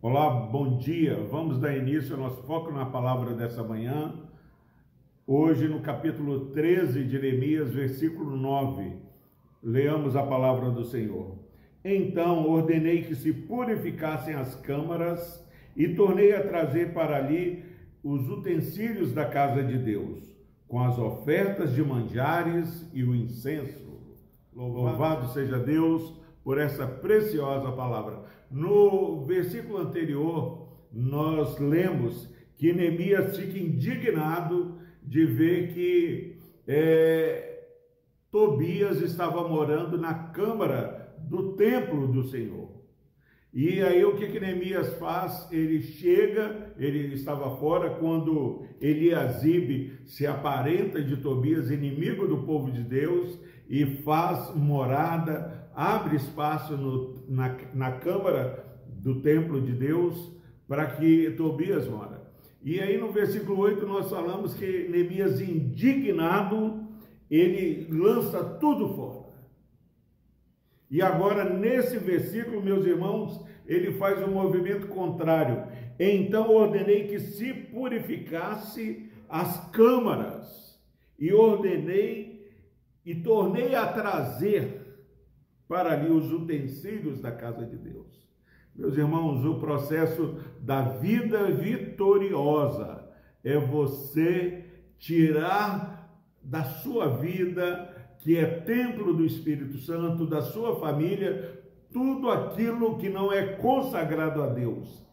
Olá, bom dia. Vamos dar início ao nosso foco na palavra dessa manhã. Hoje, no capítulo 13 de Jeremias, versículo 9, leamos a palavra do Senhor. Então ordenei que se purificassem as câmaras e tornei a trazer para ali os utensílios da casa de Deus, com as ofertas de manjares e o incenso. Louvado seja Deus por essa preciosa palavra. No versículo anterior, nós lemos que Neemias fica indignado de ver que é, Tobias estava morando na câmara do templo do Senhor. E aí o que, que Neemias faz? Ele chega, ele estava fora quando Eliasibe se aparenta de Tobias, inimigo do povo de Deus, e faz morada, abre espaço no, na, na câmara do templo de Deus para que Tobias mora. E aí no versículo 8 nós falamos que Neemias indignado, ele lança tudo fora. E agora, nesse versículo, meus irmãos, ele faz um movimento contrário. Então ordenei que se purificasse as câmaras, e ordenei e tornei a trazer para ali os utensílios da casa de Deus. Meus irmãos, o processo da vida vitoriosa é você tirar da sua vida que é templo do Espírito Santo, da sua família, tudo aquilo que não é consagrado a Deus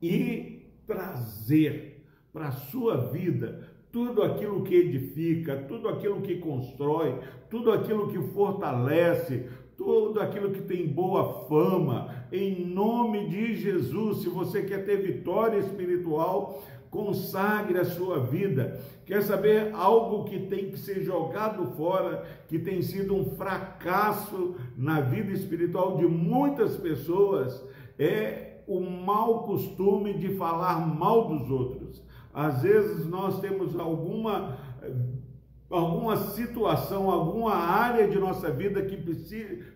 e trazer para a sua vida tudo aquilo que edifica, tudo aquilo que constrói, tudo aquilo que fortalece, tudo aquilo que tem boa fama, em nome de Jesus. Se você quer ter vitória espiritual, consagre a sua vida. Quer saber algo que tem que ser jogado fora, que tem sido um fracasso na vida espiritual de muitas pessoas? É o mau costume de falar mal dos outros. Às vezes nós temos alguma alguma situação, alguma área de nossa vida que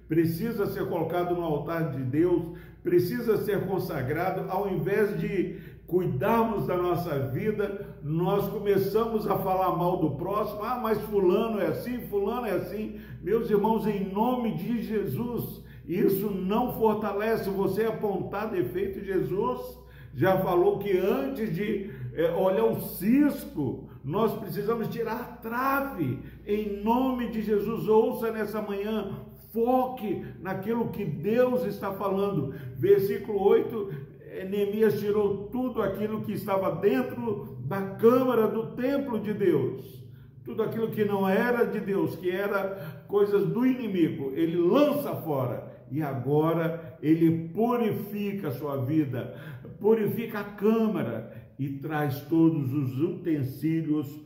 precisa ser colocado no altar de Deus, precisa ser consagrado, ao invés de cuidarmos da nossa vida, nós começamos a falar mal do próximo. Ah, mas fulano é assim, fulano é assim. Meus irmãos, em nome de Jesus, isso não fortalece você apontar defeito. Jesus já falou que antes de é, olhar o cisco, nós precisamos tirar a trave. Em nome de Jesus, ouça nessa manhã, foque naquilo que Deus está falando. Versículo 8 Neemias tirou tudo aquilo que estava dentro da câmara do templo de Deus, tudo aquilo que não era de Deus, que era coisas do inimigo, ele lança fora. E agora ele purifica a sua vida, purifica a câmara e traz todos os utensílios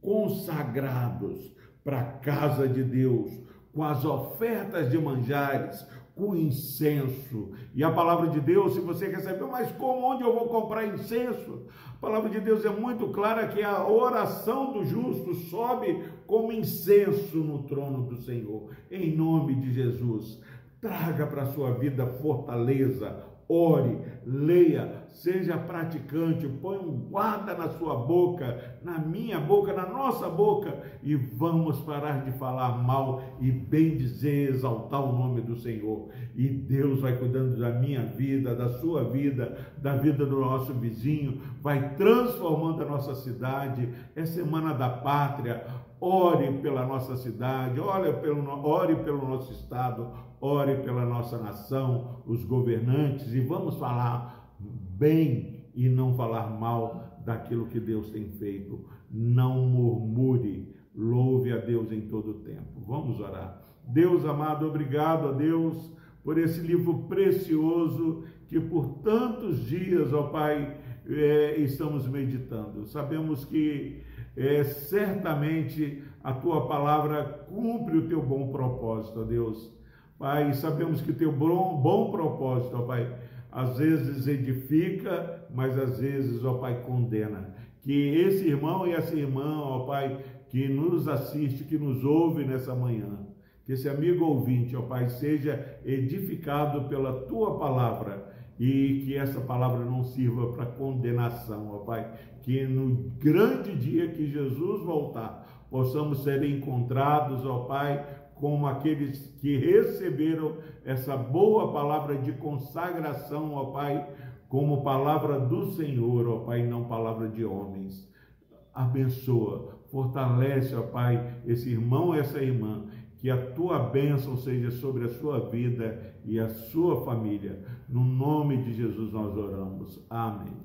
consagrados para a casa de Deus, com as ofertas de manjares, com incenso. E a palavra de Deus, se você saber, mas como, onde eu vou comprar incenso? A palavra de Deus é muito clara que a oração do justo sobe como incenso no trono do Senhor. Em nome de Jesus, traga para a sua vida fortaleza, ore, leia, seja praticante, põe um guarda na sua boca, na minha boca, na nossa boca, e vamos parar de falar mal e bem dizer, exaltar o nome do Senhor. E Deus vai cuidando da minha vida, da sua vida, da vida do nosso vizinho, vai transformando a nossa cidade. É semana da pátria. Ore pela nossa cidade, ore pelo, ore pelo nosso estado, ore pela nossa nação, os governantes, e vamos falar bem e não falar mal daquilo que Deus tem feito. Não murmure, louve a Deus em todo o tempo. Vamos orar. Deus amado, obrigado a Deus por esse livro precioso que por tantos dias, ó Pai, é, estamos meditando. Sabemos que é, certamente a tua palavra cumpre o teu bom propósito, ó Deus Pai, sabemos que teu bom, bom propósito, ó Pai, às vezes edifica, mas às vezes, ó Pai, condena. Que esse irmão e essa irmã, ó Pai, que nos assiste, que nos ouve nessa manhã, que esse amigo ouvinte, ó Pai, seja edificado pela tua palavra e que essa palavra não sirva para condenação, ó Pai. Que no grande dia que Jesus voltar, possamos ser encontrados, ó Pai, como aqueles que receberam essa boa palavra de consagração, ó Pai, como palavra do Senhor, ó Pai, não palavra de homens. Abençoa, fortalece, ó Pai, esse irmão, essa irmã, que a tua bênção seja sobre a sua vida e a sua família. No nome de Jesus nós oramos. Amém.